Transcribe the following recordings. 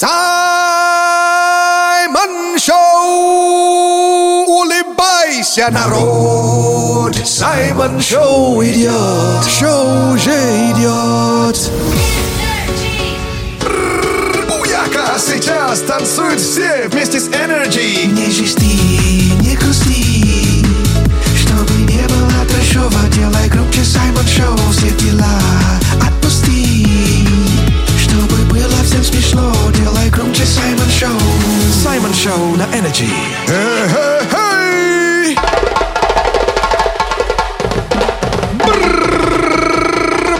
Саймон Шоу! Улыбайся, народ! Саймон Шоу идет! Шоу уже идет! Буяка! Сейчас танцуют все вместе с Energy! Не жести, не грусти Чтобы не было трэшово Делай громче Саймон Шоу Все дела Саймон Шоу Саймон Шоу на Energy!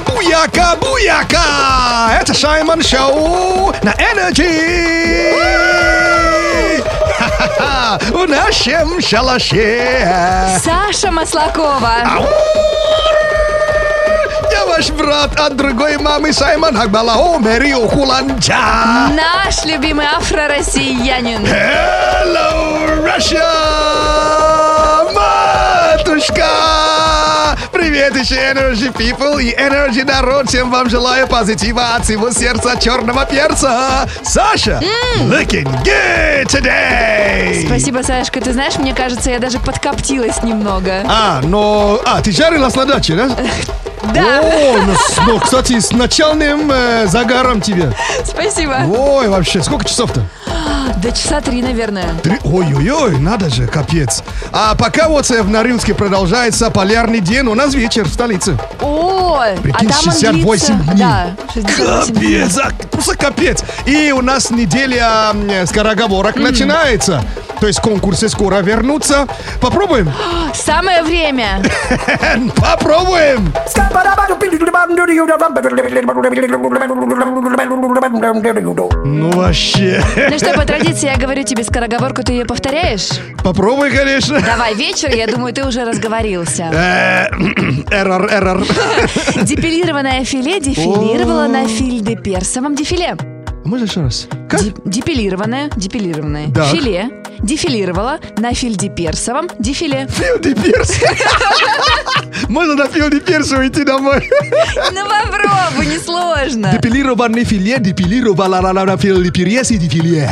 Буяка, буяка! Это Саймон Шоу на Energy! В нашем шалаше! Саша Маслакова. Ау! Я ваш брат от другой мамы Саймон Акбалао Мэрио Хуланджа! Наш любимый афро-россиянин. Hello, Russia! Матушка! Привет еще Energy People и Energy народ! Всем вам желаю позитива от всего сердца черного перца! Саша, looking good today! Спасибо, Сашка. Ты знаешь, мне кажется, я даже подкоптилась немного. А, но... А, ты жарилась на даче, да? Да, О, ну, кстати, с начальным э, загаром тебе. спасибо. Ой, вообще, сколько часов-то? До часа три, наверное. Три- Ой-ой-ой, надо же, капец. А пока вот э, в Норильске продолжается полярный день, у нас вечер в столице. О, Прикинь, а там он 68 длится... дней. Да, 68 дней. Капец, а, просто капец. И у нас неделя м, скороговорок начинается. То есть конкурсы скоро вернутся. Попробуем? Самое время. Попробуем! Ну вообще. Ну что, традиции я говорю тебе скороговорку, ты ее повторяешь? Попробуй, конечно. Давай, вечер, я думаю, ты уже разговорился. Э, Эррор, эррор. Депилированное филе дефилировало на фильде персовом дефиле. Можно еще раз? Как? Депилированное, депилированное Так. филе дефилировало на фильде персовом дефиле. Филди Пирс. Можно на Филди Пирс уйти домой. Ну попробуй, несложно. Депилированный филе, депилировала на и дефиле.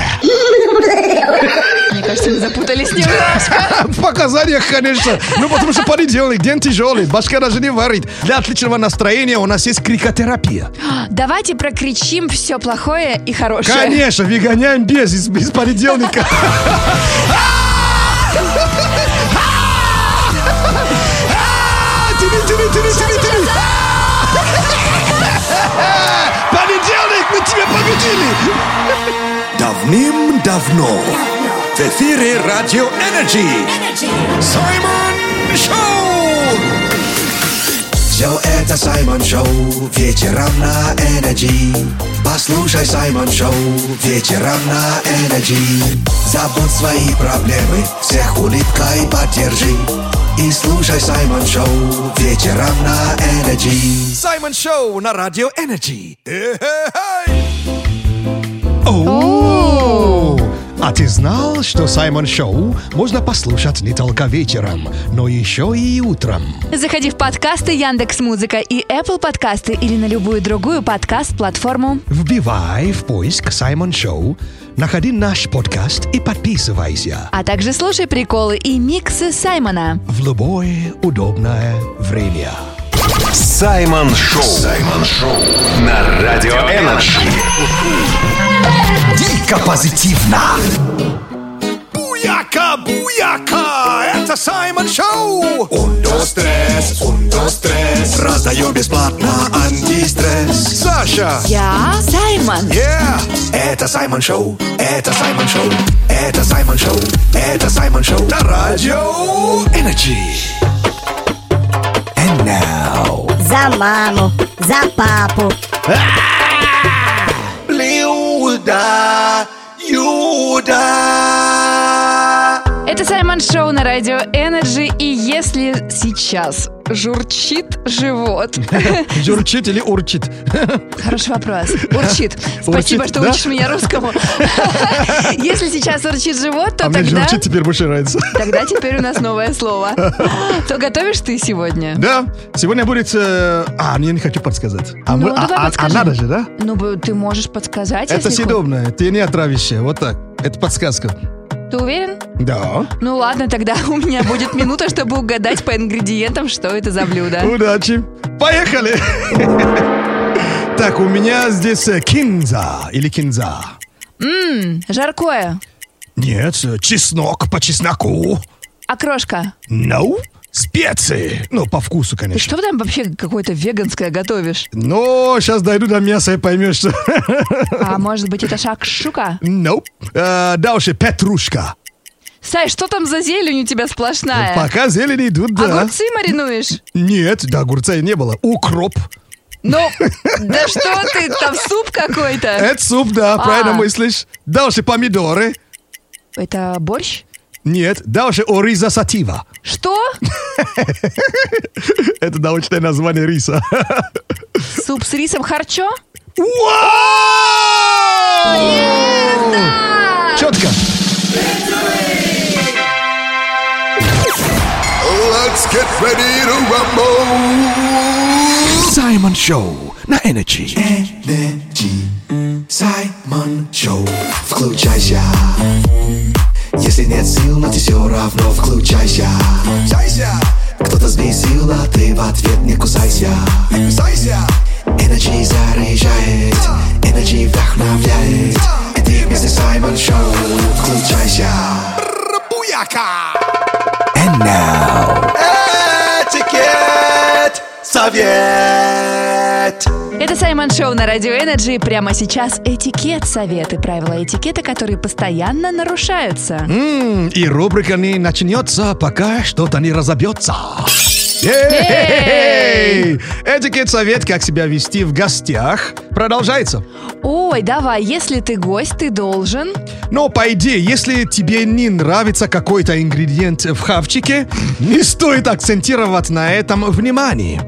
Мне кажется, мы запутались немножко. В показаниях, конечно. Ну, потому что понедельник, день тяжелый. Башка даже не варит. Для отличного настроения у нас есть крикотерапия. Давайте прокричим все плохое и хорошее. Конечно, выгоняем без из, из понедельника. Понедельник, мы тебя победили! Давным-давно в эфире Радио Energy. Саймон Шоу! Все это Саймон Шоу. Вечером на Energy. Послушай Саймон Шоу. Вечером на Energy. Забудь свои проблемы Всех улыбкой поддержи. И слушай Саймон Шоу. Вечером на Energy. Саймон Шоу на Радио Energy. Оу! А ты знал, что Саймон Шоу можно послушать не только вечером, но еще и утром? Заходи в подкасты Яндекс Музыка и Apple подкасты или на любую другую подкаст-платформу. Вбивай в поиск Саймон Шоу, находи наш подкаст и подписывайся А также слушай приколы и миксы Саймона. в любое удобное время. Саймон Шоу. Саймон Шоу. На Радио Energy. Дико позитивно! Буяка, буяка! Это Саймон Шоу! Ундо стресс, ундо стресс Раздаю бесплатно антистресс Саша! Я Саймон. Yeah! Это Саймон Шоу Это Саймон Шоу Это Саймон Шоу Это Саймон Шоу На радио Energy. And now За маму, за папу. will die. You die. Саймон Шоу на радио Energy. И если сейчас журчит живот... Журчит или урчит? Хороший вопрос. Урчит. Спасибо, Урчит, что да? учишь меня русскому. Если сейчас урчит живот, то А мне тогда... журчит теперь больше нравится. Тогда теперь у нас новое слово. То готовишь ты сегодня? Да, сегодня будет... э, А, я не хочу подсказать. А, Ну, мы- а- а- надо же, да? Ну, ты можешь подсказать, Это съедобное, ты не отравишься. Вот так. Это подсказка. Ты уверен? Да. Ну ладно, тогда у меня будет минута, чтобы угадать по ингредиентам, что это за блюдо. Удачи. Поехали. Так, у меня здесь э, кинза или кинза. Жаркое. Нет, э, чеснок по чесноку. Окрошка. No. Специи. Ну, по вкусу, Ты конечно. что там вообще какое-то веганское готовишь? Но сейчас дойду до мяса и поймешь, что... А может быть это шакшука? No. Э, Дальше петрушка. Сай, что там за зелень у тебя сплошная? Пока зелени идут, да. Огурцы маринуешь? Нет, да, огурца и не было. Укроп. Ну, да что ты, там суп какой-то? Это суп, да, правильно А. мыслишь. Дальше помидоры. Это борщ? Нет, дальше ориза сатива. Что? Это научное название риса. Суп с рисом харчо? Четко. Let's get ready to rumble. Саймон Шоу на Energy. Energy. Саймон Шоу. Включайся. Если нет сил, но ты все равно включайся. Кто-то сбесил, а ты в ответ не кусайся. Energy заряжает, Energy вдохновляет. И ты вместе Саймон Шоу. Включайся. And now, этикет, совет. Это Саймон Шоу на Радио Energy. Прямо сейчас этикет, советы, правила этикета, которые постоянно нарушаются. М, И рубрика не начнется, пока что-то не разобьется. Эй! Этикет совет, как себя вести в гостях, продолжается. Ой, давай, если ты гость, ты должен... Но по идее, если тебе не нравится какой-то ингредиент в хавчике, не стоит акцентировать на этом внимание.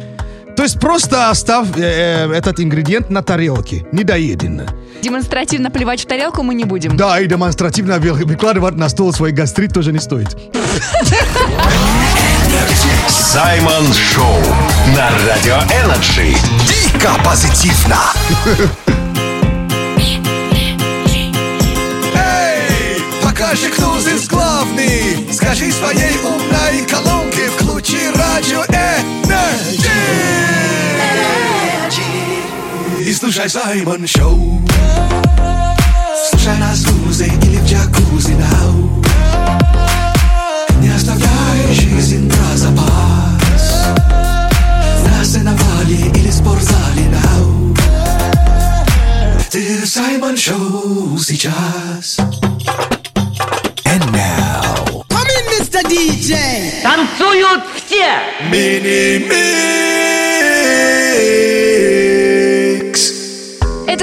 То есть просто оставь э, э, этот ингредиент на тарелке, недоеден. Демонстративно плевать в тарелку мы не будем. Да, и демонстративно вы- выкладывать на стол свой гастрит тоже не стоит. Саймон Шоу на Радио Energy. Дико позитивно. Эй, покажи, кто здесь главный. Скажи своей умной колонке, включи радио Energy. И слушай Саймон Шоу. Слушай нас в лузе или в джакузи now. Не оставляй жизнь про запас. На сеновале или спортзале now. Ты Саймон Шоу сейчас. And now. Танцуют все! Мини-микс.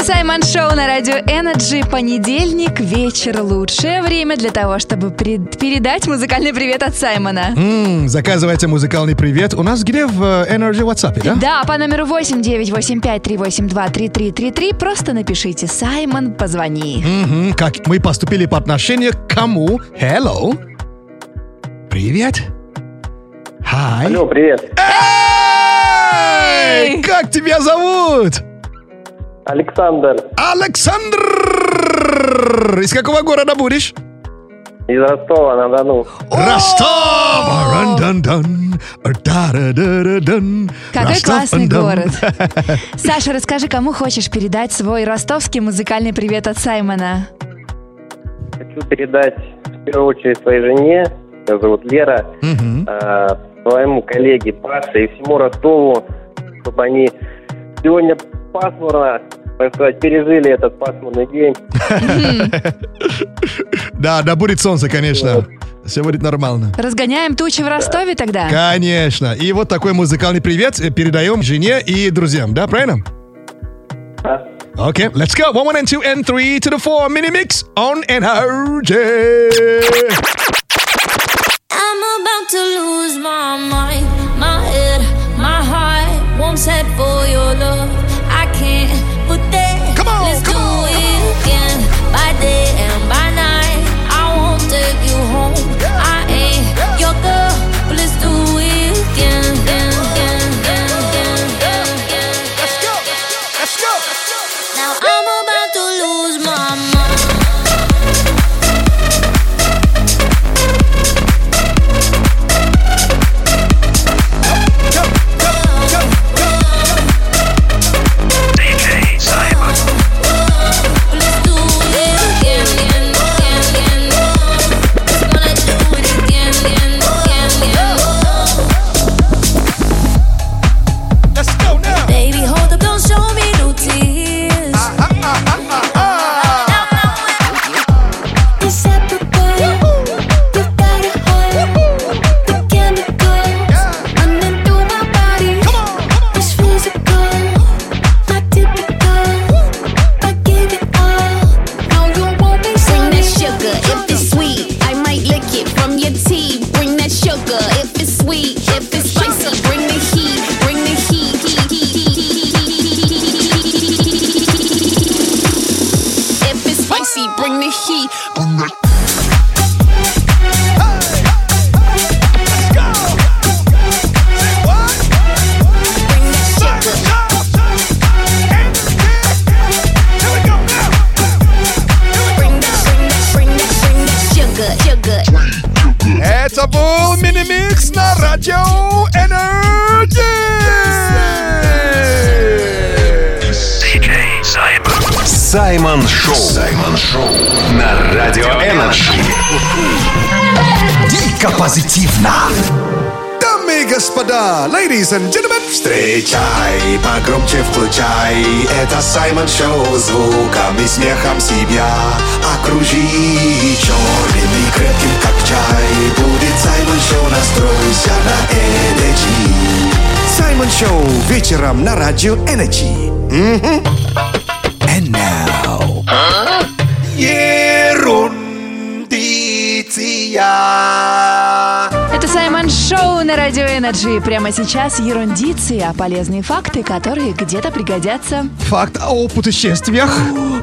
Саймон Шоу на Радио Energy. Понедельник, вечер. Лучшее время для того, чтобы пред- передать музыкальный привет от Саймона. М, заказывайте музыкальный привет. У нас где в э, Energy WhatsApp, да? Да, по номеру 8985-382-3333 просто напишите «Саймон, позвони». Мгм, как мы поступили по отношению к кому? Hello. Привет. Hi. Алло, привет. Эй, как тебя зовут? Александр Александр. Из какого города будешь? из Ростова-на-Дону. Ростов! Ран-дан-дан, да-да-да-да-дан. Какой Ростов, классный город. Саша, расскажи, кому хочешь передать свой ростовский музыкальный привет от Саймона. Хочу передать в первую очередь своей жене, ее зовут Лера, э, своему коллеге Паше и всему Ростову, чтобы они сегодня пасмурно, так сказать, пережили этот пасмурный день. Да, да будет солнце, конечно. Все будет нормально. Разгоняем тучи в Ростове тогда? Конечно. И вот такой музыкальный привет передаем жене и друзьям, да, правильно? Да. Okay, let's go. One, one, and two, and three to the four. Mini mix on NRJ. I'm about to lose my mind, my head, my heart. Won't set for your love. Был мини-микс на радио Energy. Саймон Шоу. Саймон Шоу на Радио Energy. Дико позитивно господа, ladies and gentlemen, Встречай, погромче включай. Это Саймон Шоу Звуком и смехом себя Окружи черным и крепким, как чай. Будет Саймон Шоу, настройся на Energy. Саймон Шоу вечером на радио Energy. Мгм. And now. Ерундиция. Это Саймон Шоу на Радио Energy. Прямо сейчас ерундиция, полезные факты, которые где-то пригодятся. факт о путешествиях.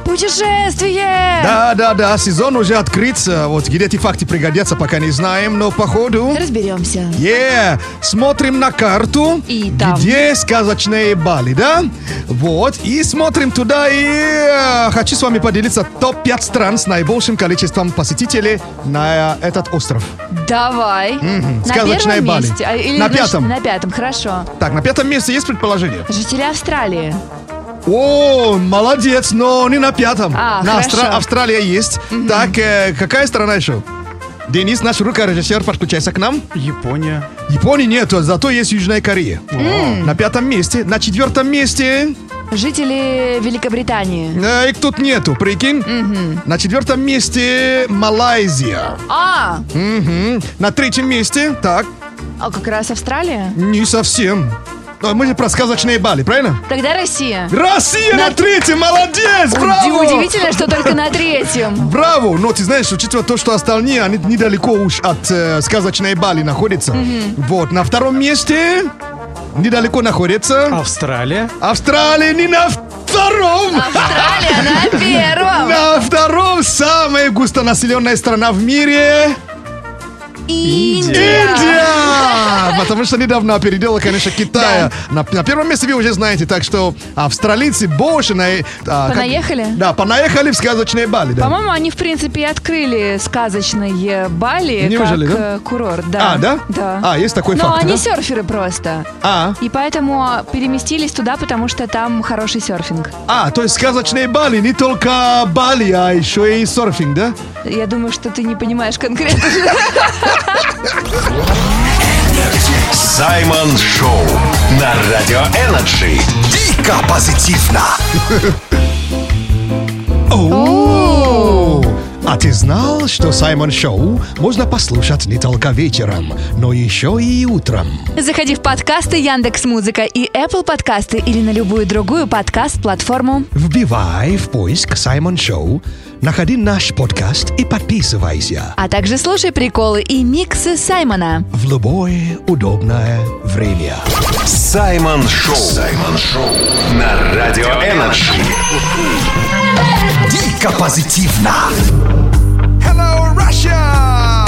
Путешествие! Да, да, да, сезон уже открыт. Вот где эти факты пригодятся, пока не знаем, но походу... Разберемся. Yeah. Смотрим на карту, И там. где сказочные Бали, да? Вот, и смотрим туда, и э, хочу с вами поделиться топ-5 стран с наибольшим количеством посетителей на этот остров. Давай. Сказочная первом Бали. месте. а, или На пятом. На пятом, хорошо. Так, на пятом месте есть предположение? Жители Австралии. О, молодец, но не на пятом. А, на хорошо. Австралия есть. Так, э, какая страна еще? Денис, наш рукорежиссер, подключайся к нам. Япония. Японии нету, зато есть Южная Корея. На пятом месте. На четвертом месте Жители Великобритании. э, их тут нету, прикинь. На четвертом месте Малайзия. А, Мгм. На третьем месте, так, а как раз Австралия? не совсем. Но мы же про сказочные Бали, правильно? Тогда Россия. Россия на, На- третьем, молодец, браво! Удивительно, что только на третьем. Браво! Но ты знаешь, учитывая то, что остальные, они недалеко уж от э, сказочной Бали находятся. Вот, на втором месте недалеко находится Австралия. Австралия не на втором! Австралия на первом. На втором самая густонаселенная страна в мире Индия. Индия! Потому что недавно опередила, конечно, Китая. На, на первом месте вы уже знаете, так что австралийцы больше на... а, как- Понаехали? да, понаехали в сказочные Бали, да. По-моему, они, в принципе, и открыли сказочные Бали Неужели, как да? э, курорт. Да. А, да? Да. А, есть такой Но факт, они да? серферы просто. А, И поэтому переместились туда, потому что там хороший серфинг. а, то есть сказочные Бали не только Бали, а еще и серфинг, да? Я думаю, что ты не понимаешь конкретно. Саймон Шоу на Радио Energy. Дико позитивно! А ты знал, что Саймон Шоу можно послушать не только вечером, но еще и утром? Заходи в подкасты Яндекс Музыка и Apple подкасты или на любую другую подкаст-платформу. Вбивай в поиск Саймон Шоу, находи наш подкаст и подписывайся А также слушай приколы и миксы Саймона. в любое удобное время. Саймон Шоу. Саймон Шоу. На Радио Energy. Дико позитивно. Hello, Russia!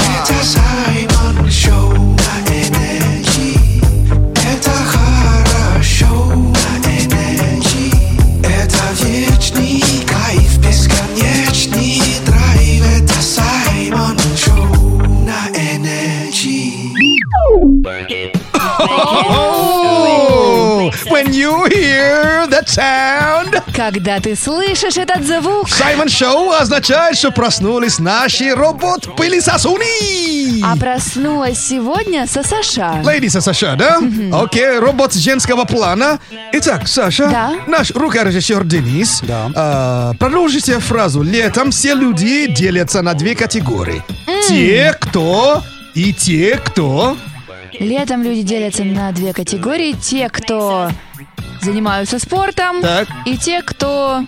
Oh, when you hear that sound, Когда ты слышишь этот звук, Саймон Шоу означает, что проснулись наши робот-пылесосуны. а проснулась сегодня со Саша. Леди Саша, да? Окей, робот женского плана. Итак, Саша, Да. наш рукорежиссер Денис, а, продолжите фразу. Летом все люди делятся на две категории. Те, кто и те, кто... Летом люди делятся на две категории. Те, кто занимаются спортом, Так. и те, кто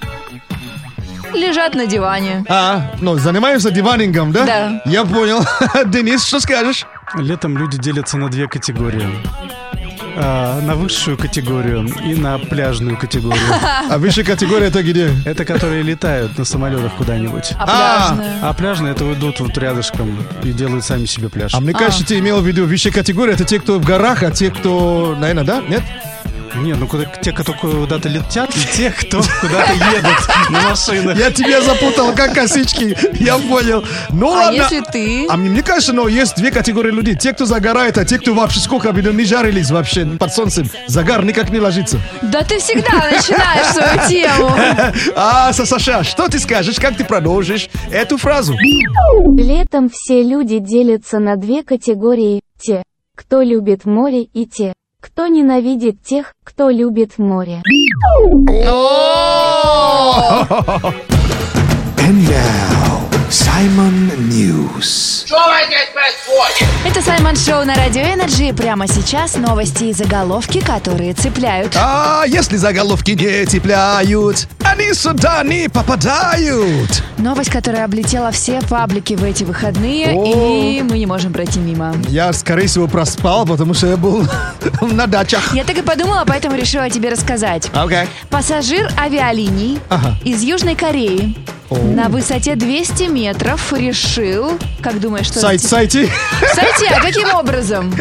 лежат на диване. А, ну, занимаются диванингом, да? Да. Я понял. Денис, что скажешь? Летом люди делятся на две категории. А, на высшую категорию и на пляжную категорию. А высшая категория это где? Это которые летают на самолетах куда-нибудь. А А. пляжная? А пляжные это идут вот рядышком и делают сами себе пляж. А мне кажется, ты имел в виду высшая категория это те, кто в горах, а те, кто, наверное, да? Нет? Не, ну куда, те, кто куда-то летят, и те, кто куда-то едут на машинах. Я тебя запутал, как косички. Я понял. Ну А ладно. если ты? А мне, мне кажется, но есть две категории людей. Те, кто загорает, а те, кто вообще сколько бы не жарились вообще под солнцем. Загар никак не ложится. Да ты всегда начинаешь свою тему. А, Са- Саша, что ты скажешь, как ты продолжишь эту фразу? Летом все люди делятся на две категории – те, кто любит море и те, кто ненавидит тех, кто любит море. And now, Simon News. Это Саймон Шоу на Радио Energy. Прямо сейчас новости и заголовки, которые цепляют. А если заголовки не цепляют, они сюда не попадают. Новость, которая облетела все паблики в эти выходные, О. и мы не можем пройти мимо. Я, скорее всего, проспал, потому что я был на дачах. Я так и подумала, поэтому решила тебе рассказать. Окей. Пассажир авиалиний Ага. из Южной Кореи на высоте 200 метров решил... Как думаешь, что... Сайт, это? Сойти, а каким образом?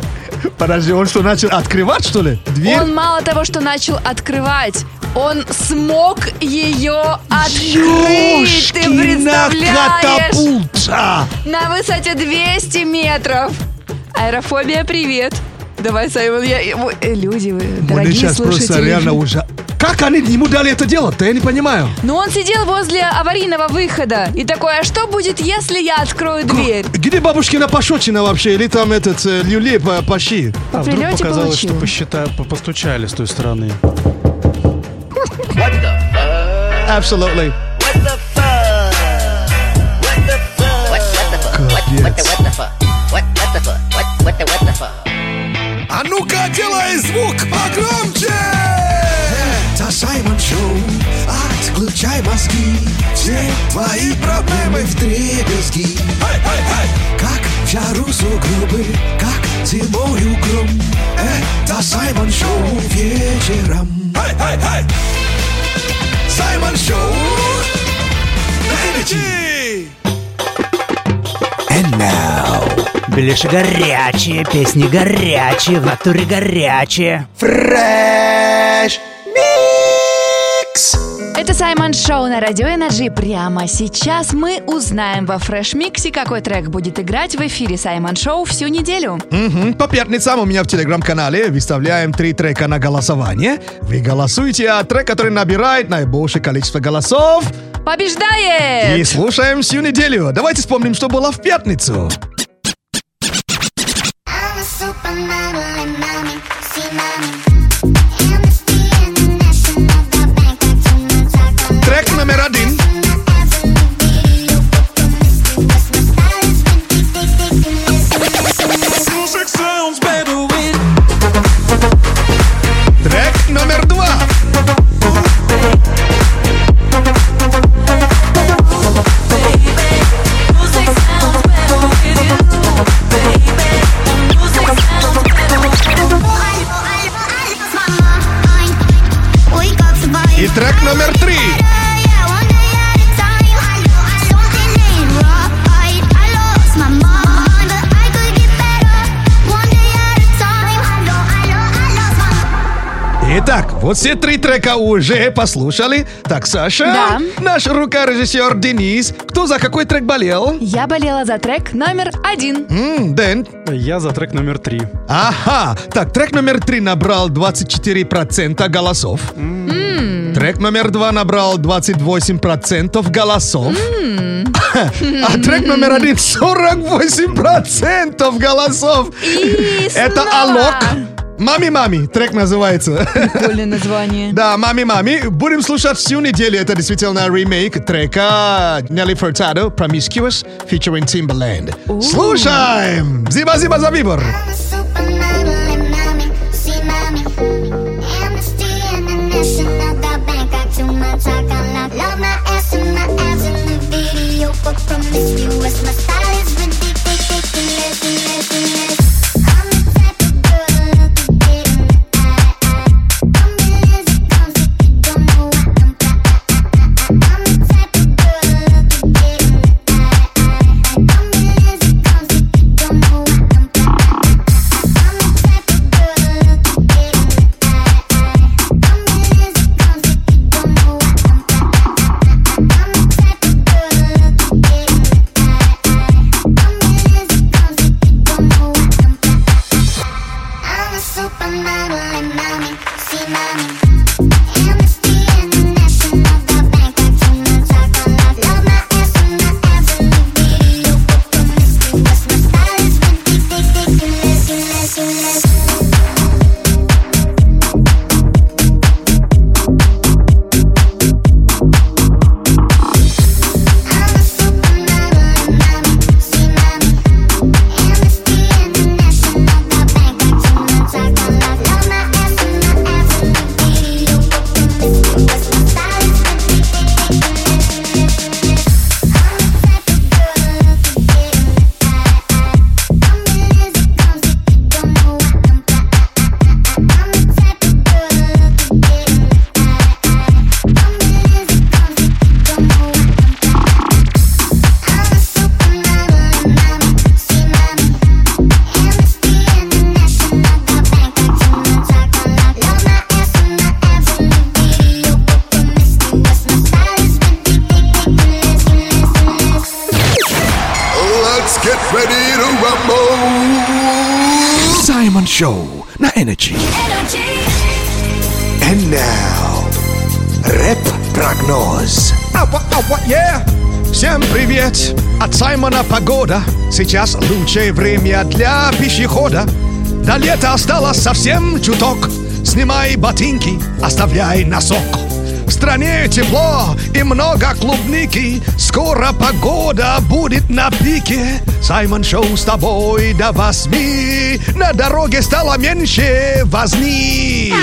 Подожди, он что, начал открывать, что ли? Дверь? Он мало того, что начал открывать, он смог ее открыть. Ты представляешь? катапульта! На высоте 200 метров. Аэрофобия, привет. Давай, Саймон, я... э, Люди, вы, Мне дорогие сейчас просто слушатели. реально уже... Как они ему дали это делать-то? Я не понимаю. Но он сидел возле аварийного выхода и такой, а что будет, если я открою дверь? Где бабушкина пошотчина вообще? Или там этот э, люлей по пощи? А вдруг прилете показалось, получил. что посчита- по- постучали с той стороны. Absolutely. А ну-ка, делай звук погромче! Это Саймон Шоу. Отключай мозги. Все твои проблемы в дребезги. Как в жару сугробы, как зимою гром. Это Саймон Шоу вечером. Саймон Шоу. На Energy. And now. Беляши горячие, песни горячие, в натуре горячие. Fresh Mix. Это Саймон Шоу на Радио Energy. Прямо сейчас мы узнаем во Fresh Mix е, какой трек будет играть в эфире Саймон Шоу всю неделю. Мгм. По пятницам у меня в телеграм-канале выставляем три трека на голосование. Вы голосуете, а трек, который набирает наибольшее количество голосов, и Побеждает! слушаем всю неделю. Давайте вспомним, что было в пятницу. Track nummer 1 И трек номер три. Итак, вот все три трека уже послушали. Так, Саша, да. наш рукорежиссер Денис, кто за какой трек болел? Я болела за трек номер один. М-м, Дэн? Я за трек номер три. Ага, так, трек номер три набрал 24% голосов. М-м. Трек номер два набрал 28% голосов. А трек номер один 48% голосов. И Это снова. Алок. Мами-мами, трек называется. Прикольное название. Да, мами-мами. Будем слушать всю неделю. Это действительно ремейк трека Нелли Фуртадо Promiscuous featuring Timbaland. Слушаем! Зиба-зиба за выбор! chakalaka Love my ass and my abs in the video. But promise you it's my style. Show на Energy. And now, рэп-прогноз. Всем привет! От Саймона Погода. Сейчас лучшее время для пешехода. До лета осталось совсем чуток. Снимай ботинки, оставляй носок. В стране тепло и много клубники. Скоро погода будет на пике. Саймон Шоу с тобой до восьми. На дороге стало меньше возни.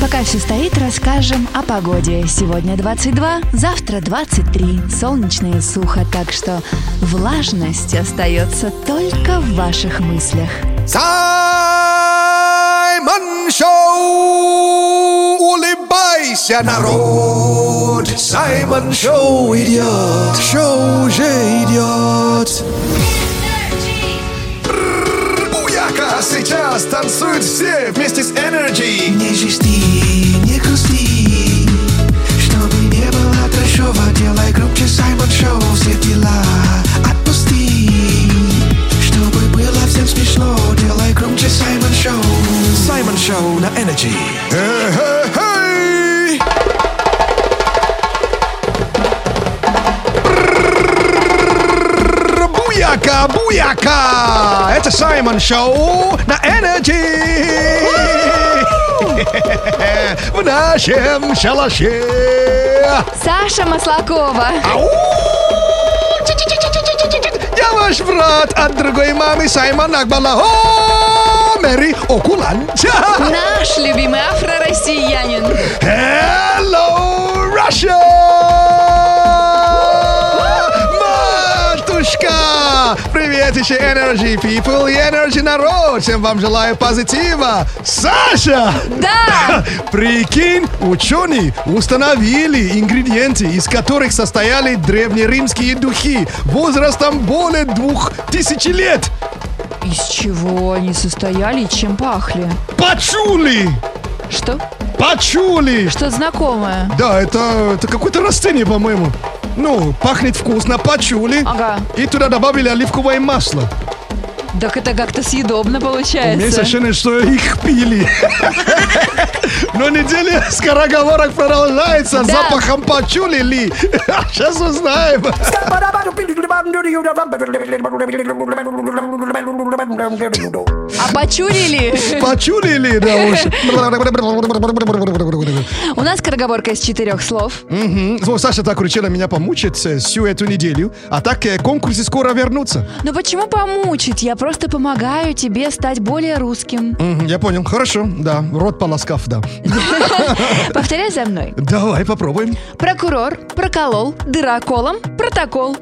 Пока все стоит, расскажем о погоде. Сегодня 22, завтра 23. Солнечно и сухо, так что влажность остается только в ваших мыслях. Саймон Шоу! Улыбайся, народ! Саймон Шоу идет! Шоу уже идет! Буяка! Сейчас танцуют все вместе с Energy! Не жести, не грусти Чтобы не было трэшово Делай громче Саймон Шоу Все дела Шоу на Energy! Буяка, буяка! Это Саймон Шоу на Energy! В нашем шалаше! Саша Маслакова. Я ваш брат от другой мамы Саймон Акбала. Мэри Окуланча! Наш любимый афро-россиянин. Hello, Russia! Матушка! Привет еще Energy People и Energy народ! Всем вам желаю позитива! Саша! Да! Прикинь, ученые установили ингредиенты, из которых состояли древнеримские духи возрастом более двух тысяч лет. Из чего они состояли и чем пахли? Пачули! Что? Пачули! Что знакомое? Да, это, это какое-то растение, по-моему. Ну, пахнет вкусно, пачули. Ага. И туда добавили оливковое масло. Так это как-то съедобно У меня получается. ощущение, что их пили. Но неделя скороговорок продолжается запахом пачули ли. Сейчас узнаем. А почурили? Пачули ли, да уж. У нас скороговорка из четырех слов. Вот Саша так решила меня помучить э, всю эту неделю. А так э, конкурсы скоро вернутся. Ну почему помучить? Я просто помогаю тебе стать более русским. Мгм, Я понял. Хорошо, да. Рот полоскав, да. Повторяй за мной. Давай попробуем. Прокурор проколол дыроколом протокол.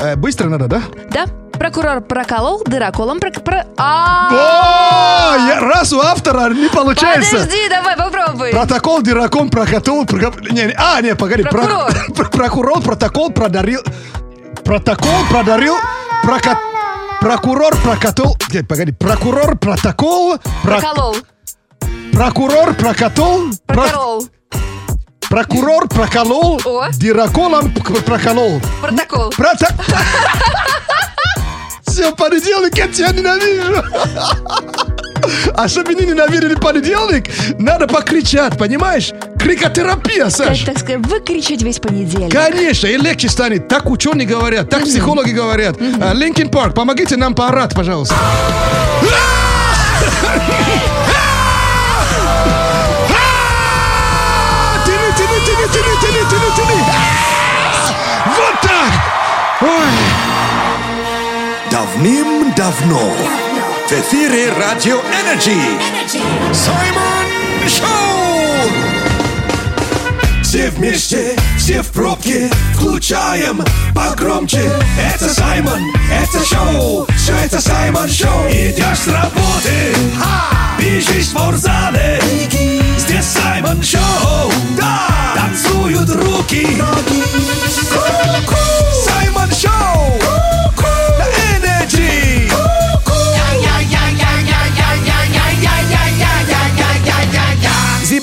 Э, Быстро надо, да? Да? Прокурор проколол дыроколом прок... про- А! О, я- раз у автора не получается. Подожди, давай попробуй. Протокол дыраком прокатол. прока- Не, не, а, не, погоди. про- Прокурор. пр- Прокурор протокол продарил. Протокол продарил. прока- Прокурор прокатол. Нет, погоди. Прокурор протокол. про- Проколол. Прокурор прокатол. про- Проколол. Прокурор проколол. О. Проколол. Протокол. Прото... Все, понедельник, я тебя ненавижу. А чтобы не ненавидели понедельник, надо покричать, понимаешь? Крикотерапия, Саш. Так, так сказать, выкричать весь понедельник. Конечно, и легче станет. Так ученые говорят, так психологи говорят. Linkin Park, помогите нам поорать, пожалуйста. Давным-давно в эфире Радио Energy Саймон Шоу! Все вместе, все в пробке, включаем погромче. Это Саймон, это шоу, все это Саймон Шоу. Идешь с работы, бежишь в спортзале. Здесь Саймон Шоу, да, танцуют руки. Саймон Шоу,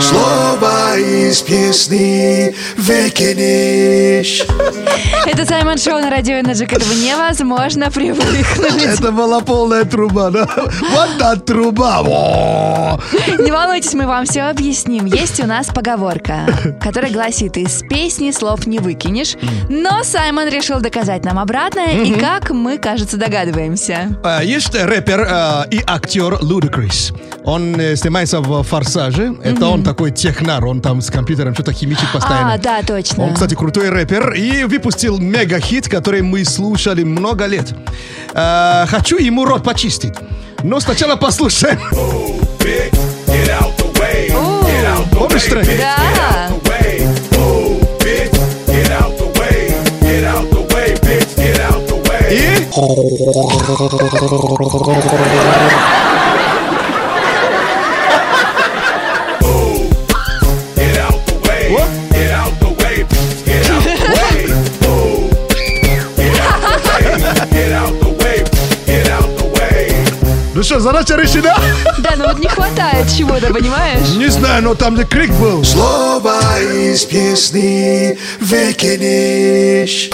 Слово из песни выкинешь. Это Саймон Шоу на радио Energy. К этому невозможно привыкнуть. Это была полная труба, да? Вот та труба. Во! Не волнуйтесь, мы вам все объясним. Есть у нас поговорка, которая гласит, из песни слов не выкинешь. Но Саймон решил доказать нам обратное, и как мы, кажется, догадываемся. А, Есть рэпер а, и актер Ludacris. Он э, снимается в «Форсаже». Это он такой технар, он там с компьютером что-то химичит постоянно. А, да, точно. Он, кстати, крутой рэпер и выпустил мега-хит, который мы слушали много лет. А, хочу ему рот почистить. Но сначала послушаем. Помнишь трек? Да. И... Ну что, задача решена? Да, ну вот не хватает чего-то, понимаешь? Не знаю, но там где крик был. Слово из песни выкинешь.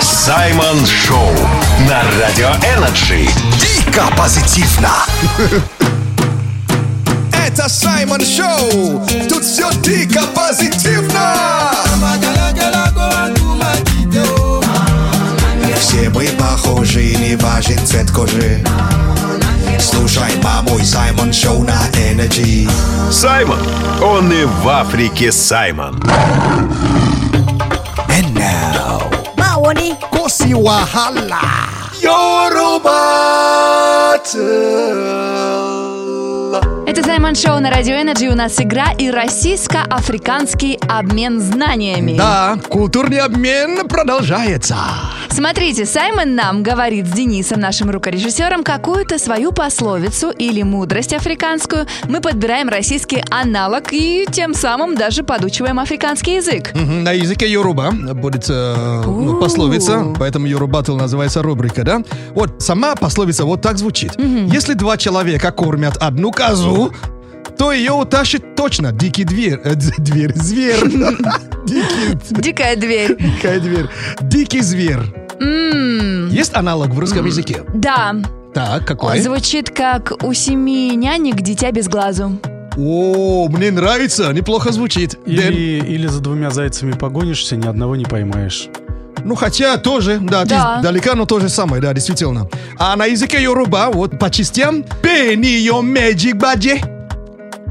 Саймон Шоу на Радио Energy. Дико позитивно. Это Саймон Шоу! Тут все дико позитивно. Мы похожи, не важен цвет кожи. Слушай, маму и Саймон Шоу на Energy. Саймон. Он и в Африке Саймон. And now, Bawo ni. Ko si wahala! Yoruba. Саймон Шоу на Радио Energy. У нас игра и российско-африканский обмен знаниями. Да, культурный обмен продолжается. Смотрите, Саймон нам говорит с Денисом, нашим рукорежиссером, какую-то свою пословицу или мудрость африканскую. Мы подбираем российский аналог и тем самым даже подучиваем африканский язык. На языке Yoruba будет э, ну, пословица, поэтому Yoruba называется рубрика, да? Вот сама пословица вот так звучит. Если два человека кормят одну козу, то ее утащит точно дикий дверь, э, дверь, зверь. Дикий, Дикая дверь. дикая дверь. Дикий зверь. Есть аналог в русском языке? Да, Так, какой? звучит как у семи нянек дитя без глазу. О, мне нравится, неплохо звучит. Дэн? Или, или за двумя зайцами погонишься, ни одного не поймаешь. Ну, хотя тоже, да, Да. далека, но то же самое, да, действительно. А на языке Yoruba, вот по частям, your magic баджи.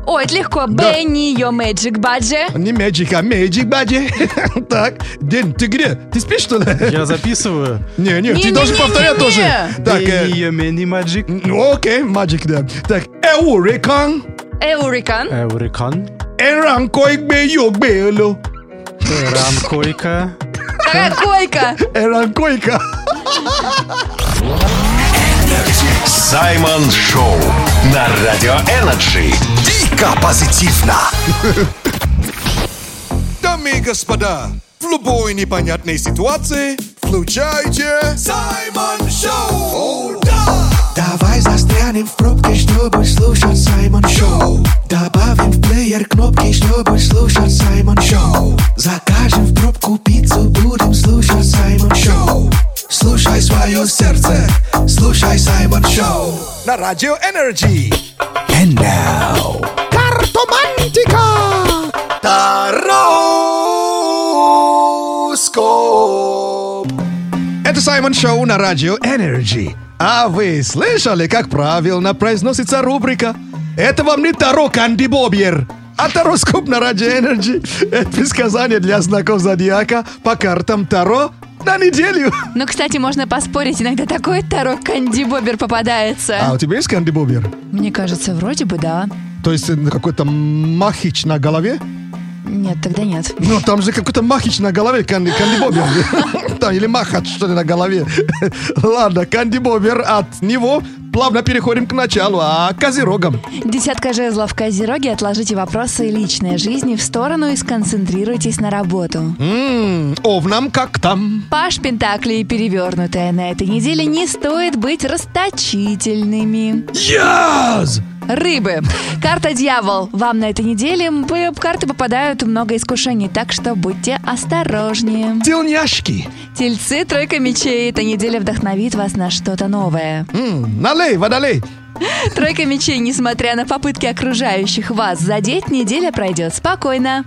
О, это легко. Да. Бенни, your magic баджи. Не magic, а magic баджи. так, Дэн, ты где? Ты спишь, что ли? Я записываю. Не, не, ты должен повторять тоже. Так, э, Бенни, Мэнни, Маджик. ну, окей, magic, да. Так, Эурикан, Эурикан. Эурикан. Эранкой гбе йо гбе ло. Ранкойка. Какая койка. Эранкойка. Саймон Шоу на Радио Energy. Дико позитивно. Дамы и господа, в любой непонятной ситуации включайте Саймон Шоу. Давай застрянем в пробке, чтобы слушать Саймон Шоу. Добавим в плеер кнопки, чтобы слушать Саймон Шоу. Закажем в пробку пиццу, будем слушать Саймон Шоу. Слушай свое сердце, слушай Саймон Шоу. На Радио Energy. And now, Это Саймон Шоу на радио Energy. А вы слышали, как правильно произносится рубрика? Это вам не Таро Кандибобер, а Тароскоп на радио Energy. Это предсказание для знаков зодиака по картам Таро на неделю. Ну, кстати, можно поспорить, иногда такой Таро Канди Бобер попадается. А у тебя есть Канди Бобьер? Мне кажется, вроде бы да. То есть какой-то махич на голове? Нет, тогда нет. Ну, там же какой-то махич на голове, Канди, Канди Бобер. Там, или махач, что ли, на голове. Ладно, Канди Бобер, от него плавно переходим к началу, а козерогам. Десятка жезлов Козероги. Отложите вопросы личной жизни в сторону и сконцентрируйтесь на работу. М, Овнам как там? Паш Пентаклей перевернутая на этой неделе не стоит быть расточительными. Яз! Рыбы. Карта дьявол. Вам на этой неделе п- карты попадают много искушений, так что будьте осторожнее. Тельняшки. Тельцы, тройка мечей. Эта неделя вдохновит вас на что-то новое. М, Налей, водолей. Тройка мечей, несмотря на попытки окружающих вас задеть, неделя пройдет спокойно.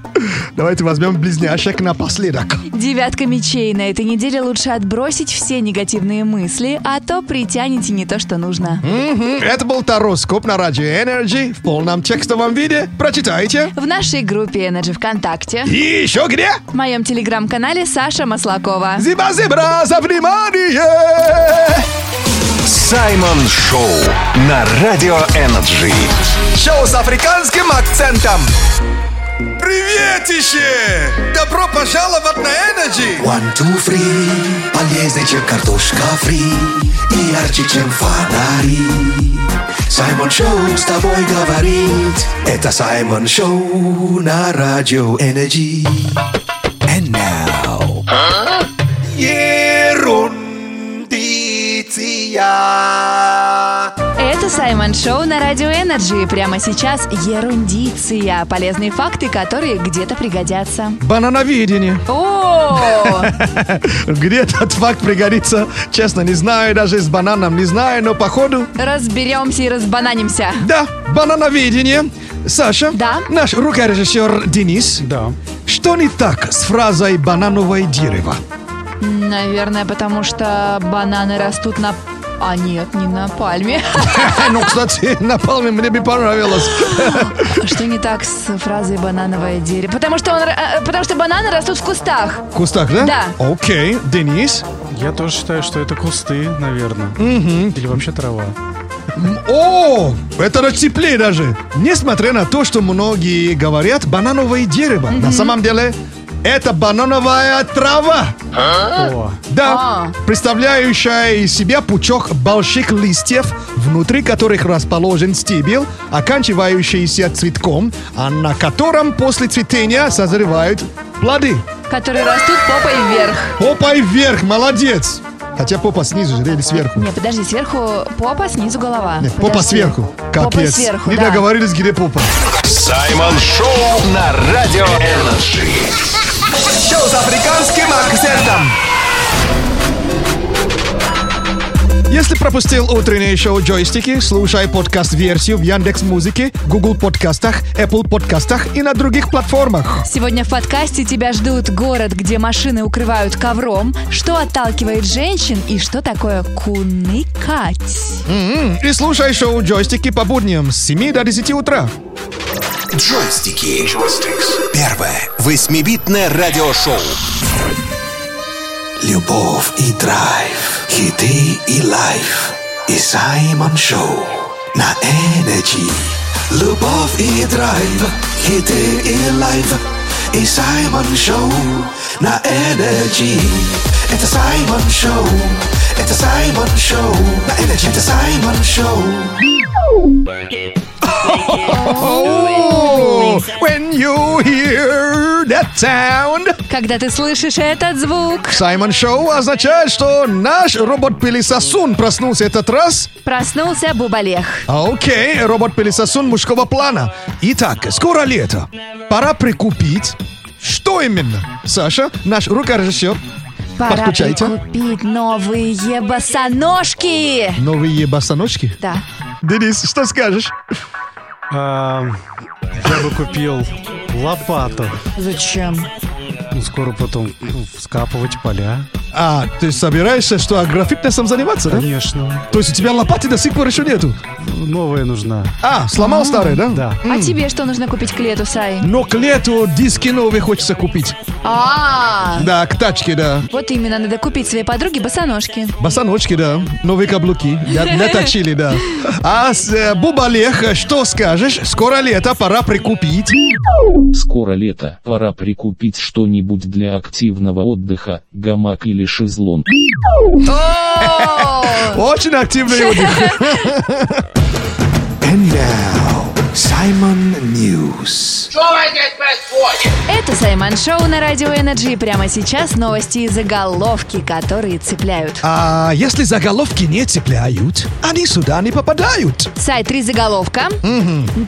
Давайте возьмем близняшек напоследок. Девятка мечей. На этой неделе лучше отбросить все негативные мысли, а то притянете не то, что нужно. Мгм, Это был Тароскоп на радио Energy в полном текстовом виде. Прочитайте. В нашей группе Energy ВКонтакте. И еще где? В моем телеграм-канале Саша Маслакова. Зиба-зебра за внимание! Саймон Шоу на Радио Energy. Шоу с африканским акцентом. Приветище! Добро пожаловать на Energy! One, two, three, полезнее, чем картошка фри И ярче, чем фонари Саймон Шоу с тобой говорит Это Саймон Шоу на радио Energy Ерундиция. Это Саймон Шоу на Радио Energy. Прямо сейчас ерундиция. Полезные факты, которые где-то пригодятся. Банановидение. О! Где этот факт пригодится? Честно, не знаю, даже с бананом не знаю, но походу... Разберемся и разбананимся. Да, банановидение. Саша, Да? наш рукорежиссер Денис. Да. Что не так с фразой «банановое дерево»? Наверное, потому что бананы растут на... А нет, не на пальме. Ну, кстати, на пальме мне бы понравилось. Что не так с фразой банановое дерево? Потому что, он, ра- э, потому что бананы растут в кустах. В кустах, да? Да. Окей, Денис. Я тоже считаю, что это кусты, наверное. Мгм. Или вообще трава. О, это теплее даже. Несмотря на то, что многие говорят банановое дерево, на самом деле это банановая трава. О, Да, представляющая из себя пучок больших листьев, внутри которых расположен стебель, оканчивающийся цветком, а на котором после цветения созревают плоды. Которые растут попой вверх. Попой вверх, молодец! Хотя попа снизу же, или сверху. Не, подожди, сверху попа, снизу голова. Нет, попа Подожди. сверху. Попа Капец. сверху, Не да. договорились, где попа. Саймон Шоу на Радио Energy. Шоу с африканским акцентом. Если пропустил утреннее шоу «Джойстики», слушай подкаст-версию в Яндекс Музыке, Google подкастах, Apple подкастах и на других платформах. Сегодня в подкасте тебя ждут город, где машины укрывают ковром, что отталкивает женщин и что такое куныкать. М-м, И слушай шоу «Джойстики» по будням с 7 до 10 утра. Джойстики. Первое восьмибитное радиошоу. Любовь и драйв, хиты и лайф. И Саймон Шоу на Energy. Любовь и драйв, хиты и лайф. И Саймон Шоу на Energy. Это Саймон Шоу, это Саймон Шоу на Energy. Это Саймон Шоу. When you hear that sound. Когда ты слышишь этот звук, Саймон Шоу означает, что наш робот-пылесосун проснулся этот раз. проснулся Бубалех. Окей, робот-пылесосун мужского плана. Итак, скоро лето. Пора прикупить. Что именно? Саша, наш рукорежиссер. Пора Подключайте. купить новые босоножки. Новые босоножки. Да. Денис, что скажешь? а, я бы купил лопату. Зачем? Ну, скоро потом ну, вскапывать поля. А, ты собираешься что, агрофитнесом заниматься, да? Конечно. То есть у тебя лопаты до сих пор еще нету? Новая нужна. А, сломал старый, да? Да. А тебе что нужно купить к лету, Сай? Но к лету диски новые хочется купить. А, Да, к тачке, да. вот именно, надо купить своей подруге босоножки. Босоножки, да. Новые каблуки. Для, для точили, да. А с э, Бубалех, что скажешь? Скоро лето, пора прикупить. Скоро лето, пора прикупить что-нибудь для активного отдыха, гамак или шезлонг. Очень активный отдых. And now, Simon News. Это Саймон Шоу на Радио Energy. Прямо сейчас новости и заголовки, которые цепляют. А если заголовки не цепляют, они сюда не попадают. Сай, три заголовка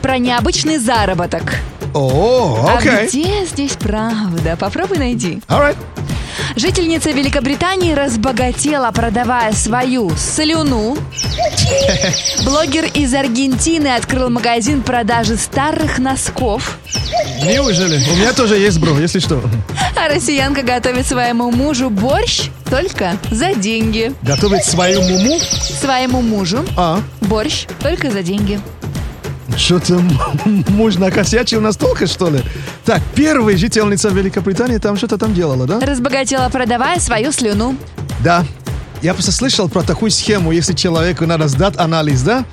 про необычный заработок. О, А окей. где здесь правда? Попробуй найди. Alright. Жительница Великобритании разбогатела, продавая свою слюну. Блогер из Аргентины открыл магазин продажи старых носков. Неужели? У меня тоже есть, бро, если что. А россиянка готовит своему мужу борщ только за деньги. Готовить свою муму? Своему мужу А, борщ только за деньги. что-то муж накосячил настолько, что ли? Так, первая жительница Великобритании там что-то там делала, да? Разбогатела, продавая свою слюну. Да. Я просто слышал про такую схему, если человеку надо сдать анализ, да?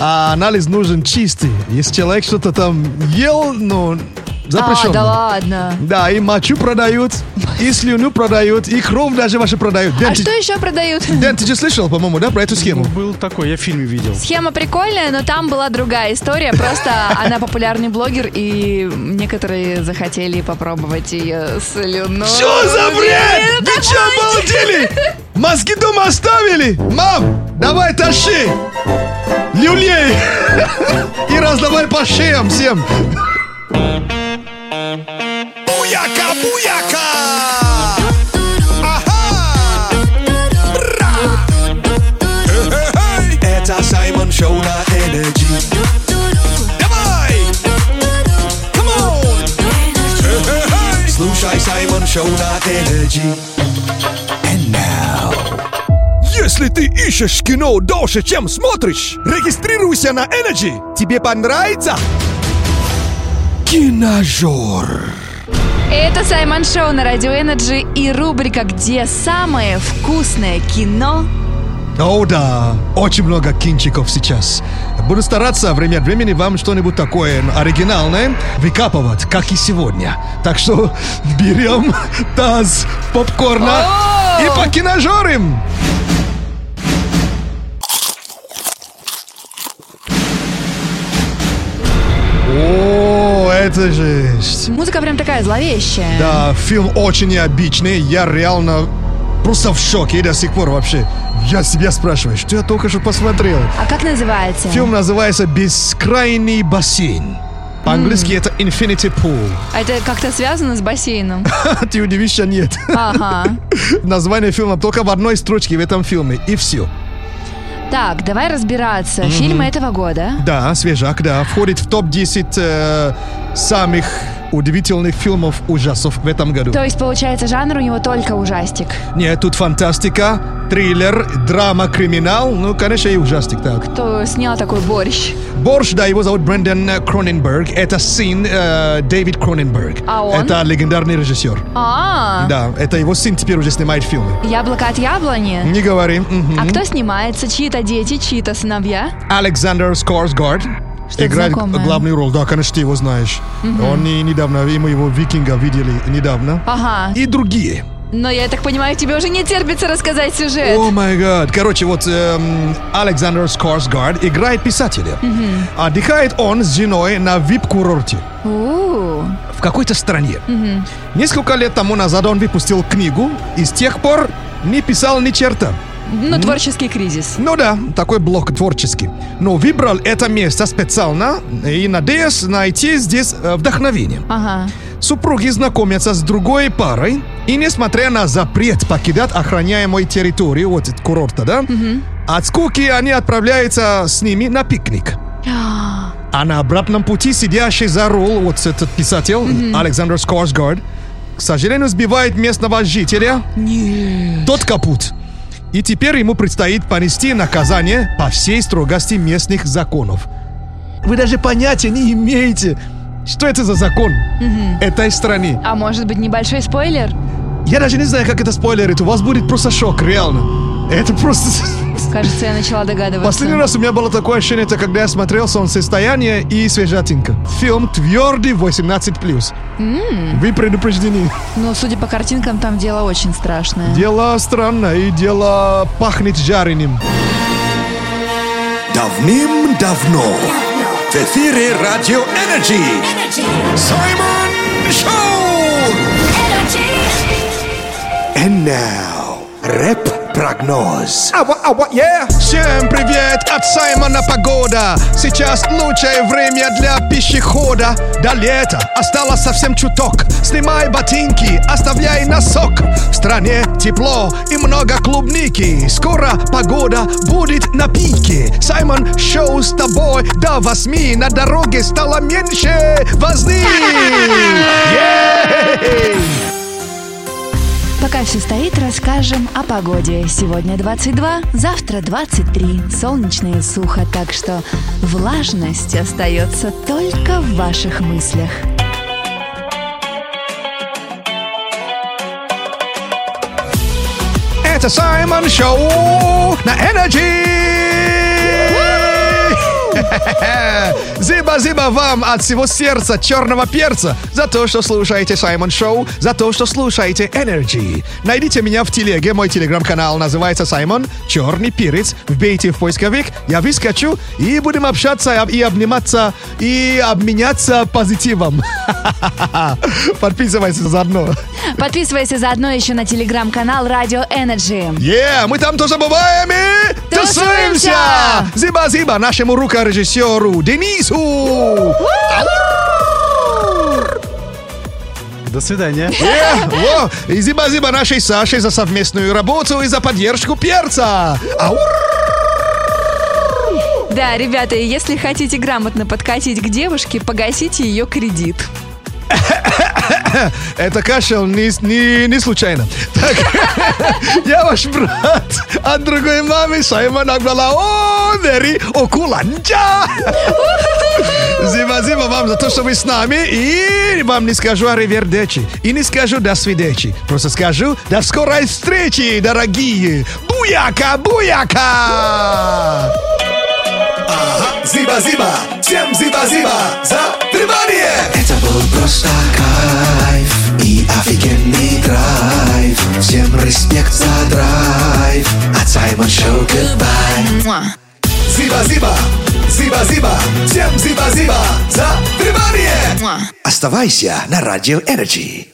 А анализ нужен чистый. Если человек что-то там ел, ну, запрещено. А, да ладно. Да, и мочу продают, и слюну продают, и кровь даже ваши продают. Дэн, А ты, что еще продают? Дэн, ты же слышал, по-моему, да, про эту схему? Был такой, я в фильме видел. Схема прикольная, но там была другая история. Просто она популярный блогер, и некоторые захотели попробовать ее слюну. Что за бред? Это Вы что, обалдели? Мозги дома оставили? Мам, давай тащи! Люлей! И раздавай по шеям всем! Буяка, буяка! Это Саймон Шоу на Energy. Давай! Come on! Слушай Саймон Шоу на Energy. And now, Если ты ищешь кино дольше, чем смотришь, регистрируйся на Energy. Тебе понравится? Киножор. Это Саймон Шоу на Радио Energy и рубрика «Где самое вкусное кино?» О, да, очень много кинчиков сейчас. Буду стараться время от времени вам что-нибудь такое оригинальное выкапывать, как и сегодня. Так что берем таз попкорна и покиножорим. О, это жесть. Музыка прям такая зловещая. Да, фильм очень необычный. Я реально просто в шоке до сих пор вообще. Я себя спрашиваю, что я только что посмотрел. А как называется? Фильм называется «Бескрайний бассейн». По-английски это Infinity Pool. А это как-то связано с бассейном? Ты удивишься, нет. Ага. Название фильма только в одной строчке в этом фильме, и все. Так, давай разбираться. Фильмы этого года. Да, свежак, да. Входит в топ-10 э, самых удивительных фильмов ужасов в этом году. То есть, получается, жанр у него только ужастик. Нет, тут фантастика, триллер, драма, криминал, ну, конечно, и ужастик, так. Кто снял такой борщ? Борщ, да, его зовут Брэндон Кроненберг. Это сын э, Дэвид Кроненберг. А он? Это легендарный режиссер. А, Да, это его сын теперь уже снимает фильмы. Яблоко от яблони. Не говори. Мгм. А кто снимается? Чьи-то дети, чьи-то сыновья? Александр Скорсгард. Что-то играет знакомое. главную роль. Да, конечно, ты его знаешь. Мгм. Он не, недавно, мы его Викинга видели недавно. Ага. И другие. Но я так понимаю, тебе уже не терпится рассказать сюжет. О май гад. Короче, вот эм, Александр Скорсгард играет писателя. Мгм. Отдыхает он с женой на вип-курорте У. в какой-то стране. Мгм. Несколько лет тому назад он выпустил книгу и с тех пор не писал ни черта. Ну, творческий кризис. Ну да, такой блок творческий. Но выбрал это место специально и надеясь найти здесь э, вдохновение. Ага. Супруги знакомятся с другой парой, и несмотря на запрет покидать охраняемую территорию, вот курорта, да, от скуки они отправляются с ними на пикник. А на обратном пути сидящий за руль, вот этот писатель, Мгм. Александр Скорсгард, к сожалению, сбивает местного жителя. Нет. Тот капут. И теперь ему предстоит понести наказание по всей строгости местных законов. Вы даже понятия не имеете, что это за закон Мгм. этой страны. А может быть небольшой спойлер? Я даже не знаю, как это спойлерит. У вас будет просто шок, реально. Это просто... Кажется, я начала догадываться. Последний раз у меня было такое ощущение, это когда я смотрел «Солнцестояние» и «Свежатинка». Фильм твердый 18+. М. Вы предупреждены. Ну, судя по картинкам, там дело очень страшное. Дело странное, и дело пахнет жареным. Давным-давно в эфире Радио Energy Саймон Шоу! And now, рэп-прогноз. Ава, ава, yeah. Всем привет от Саймона Погода. Сейчас лучшее время для пешехода. До лета осталось совсем чуток. Снимай ботинки, оставляй носок. В стране тепло и много клубники. Скоро погода будет на пике. Саймон Шоу с тобой до восьми. На дороге стало меньше возни. Yeah! Пока все стоит, расскажем о погоде. Сегодня 22, завтра 23. Солнечно и сухо, так что влажность остается только в ваших мыслях. Это Саймон Шоу на Energy! Зиба-зиба вам от всего сердца черного перца за то, что слушаете Саймон Шоу, за то, что слушаете Energy. Найдите меня в телеге, мой телеграм-канал называется Саймон Черный Перец. Вбейте в поисковик, я выскочу и будем общаться и обниматься и обменяться позитивом. Подписывайтесь заодно. Подписывайся заодно еще на телеграм-канал Радио Energy. Yeah, мы там тоже бываем и тусуемся! Зиба-зиба нашему рукорежиссеру Денису! До свидания. Yeah, во, и зиба-зиба нашей Саше за совместную работу и за поддержку перца! Да, ребята, если хотите грамотно подкатить к девушке, погасите ее кредит. Это кашель не, не, не случайно. Так, я ваш брат от другой мамы, Саймон Акбала. О, Вери Окуланджа. Спасибо вам за то, что вы с нами. И вам не скажу аривердечи. И не скажу до свидечи. Просто скажу до скорой встречи, дорогие. Буяка, буяка! Зиба-зиба, всем зиба-зиба за внимание! Это был просто кайф и офигенный драйв. Всем респект за драйв. От Саймон Шоу goodbye. Зиба-зиба, зиба-зиба, всем зиба-зиба за внимание! Оставайся на Радио Energy.